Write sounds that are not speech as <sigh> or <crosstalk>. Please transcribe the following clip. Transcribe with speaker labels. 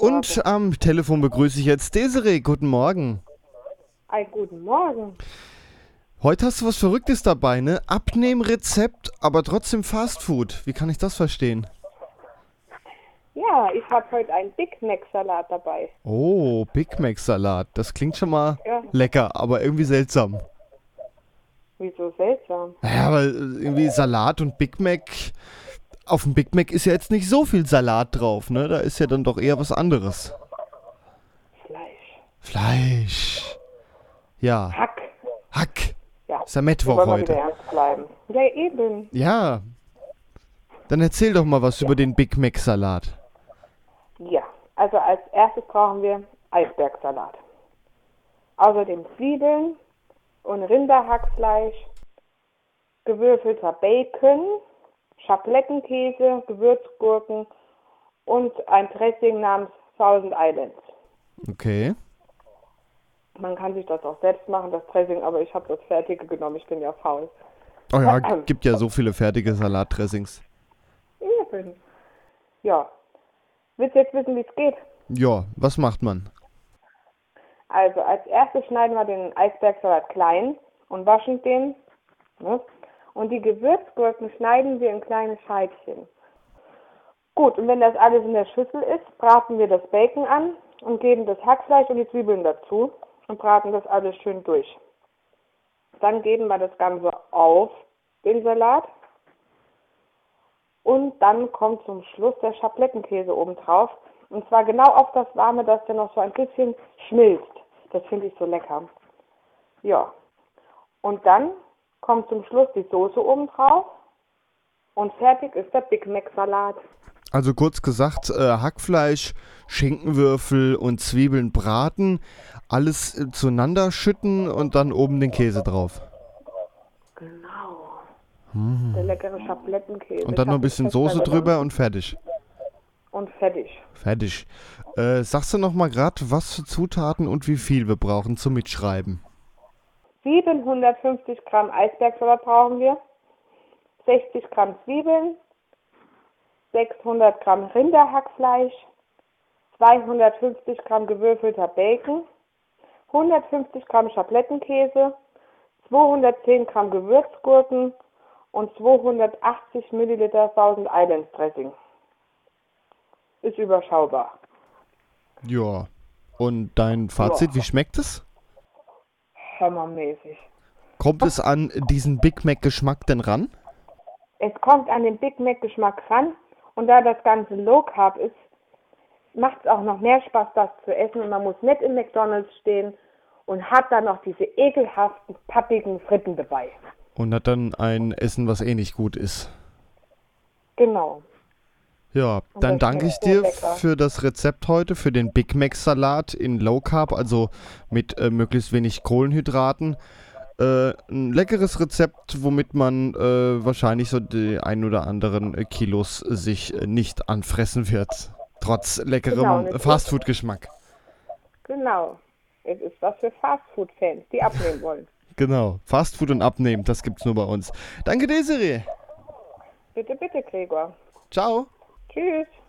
Speaker 1: Und am Telefon begrüße ich jetzt Desiree. Guten Morgen.
Speaker 2: Ein guten Morgen.
Speaker 1: Heute hast du was Verrücktes dabei, ne? Abnehmrezept, aber trotzdem Fastfood. Wie kann ich das verstehen?
Speaker 2: Ja, ich habe heute einen Big Mac Salat dabei.
Speaker 1: Oh, Big Mac Salat. Das klingt schon mal
Speaker 2: Ja.
Speaker 1: lecker, aber irgendwie seltsam.
Speaker 2: Wieso seltsam?
Speaker 1: Naja, weil äh, irgendwie Salat und Big Mac. Auf dem Big Mac ist ja jetzt nicht so viel Salat drauf, ne? Da ist ja dann doch eher was anderes.
Speaker 2: Fleisch.
Speaker 1: Fleisch. Ja,
Speaker 2: Hack.
Speaker 1: Hack.
Speaker 2: Ja.
Speaker 1: Ist ja Mittwoch heute.
Speaker 2: Ja, eben.
Speaker 1: Ja. Dann erzähl doch mal was über den Big Mac Salat.
Speaker 2: Ja. Also als erstes brauchen wir Eisbergsalat. Außerdem Zwiebeln und Rinderhackfleisch, gewürfelter Bacon, Schablettenkäse, Gewürzgurken und ein Dressing namens Thousand Islands.
Speaker 1: Okay.
Speaker 2: Man kann sich das auch selbst machen, das Dressing, aber ich habe das fertige genommen, ich bin ja faul.
Speaker 1: Oh ja, <clears throat> gibt ja so viele fertige Salatdressings.
Speaker 2: Eben. Ja. Willst du jetzt wissen, wie es geht?
Speaker 1: Ja, was macht man?
Speaker 2: Also als erstes schneiden wir den Eisbergsalat klein und waschen den. Ne? Und die Gewürzgurken schneiden wir in kleine Scheibchen. Gut, und wenn das alles in der Schüssel ist, braten wir das Bacon an und geben das Hackfleisch und die Zwiebeln dazu und braten das alles schön durch. Dann geben wir das Ganze auf den Salat und dann kommt zum Schluss der Schablettenkäse oben drauf. Und zwar genau auf das Warme, dass der noch so ein bisschen schmilzt. Das finde ich so lecker. Ja. Und dann kommt zum Schluss die Soße oben drauf. Und fertig ist der Big Mac Salat.
Speaker 1: Also kurz gesagt, äh, Hackfleisch, Schinkenwürfel und Zwiebeln braten, alles äh, zueinander schütten und dann oben den Käse drauf.
Speaker 2: Genau. Der leckere Schablettenkäse.
Speaker 1: Mhm. Und dann noch ein bisschen Soße drüber und fertig.
Speaker 2: Und fertig.
Speaker 1: Fertig. Äh, sagst du noch mal gerade, was für Zutaten und wie viel wir brauchen zum Mitschreiben?
Speaker 2: 750 Gramm Eisbergsalat brauchen wir. 60 Gramm Zwiebeln. 600 Gramm Rinderhackfleisch. 250 Gramm gewürfelter Bacon. 150 Gramm Schablettenkäse. 210 Gramm Gewürzgurken und 280 Milliliter Thousand Islands Dressing. Ist überschaubar.
Speaker 1: Ja. Und dein Fazit, wie schmeckt es?
Speaker 2: Hammermäßig.
Speaker 1: Kommt es an diesen Big Mac Geschmack denn ran?
Speaker 2: Es kommt an den Big Mac Geschmack ran und da das Ganze Low Carb ist, macht es auch noch mehr Spaß, das zu essen und man muss nicht im McDonalds stehen und hat dann noch diese ekelhaften, pappigen Fritten dabei.
Speaker 1: Und hat dann ein Essen, was eh nicht gut ist.
Speaker 2: Genau.
Speaker 1: Ja, dann danke ich dir für das Rezept heute, für den Big Mac Salat in Low Carb, also mit äh, möglichst wenig Kohlenhydraten. Äh, ein leckeres Rezept, womit man äh, wahrscheinlich so die ein oder anderen äh, Kilos sich äh, nicht anfressen wird. Trotz
Speaker 2: Genau,
Speaker 1: leckerem
Speaker 2: es
Speaker 1: Fastfood-Geschmack.
Speaker 2: Genau. Es ist was für Fastfood-Fans, die abnehmen <laughs> wollen.
Speaker 1: Genau. Fastfood und Abnehmen, das gibt's nur bei uns. Danke, Desiree.
Speaker 2: Bitte, bitte, Gregor.
Speaker 1: Ciao.
Speaker 2: Tschüss.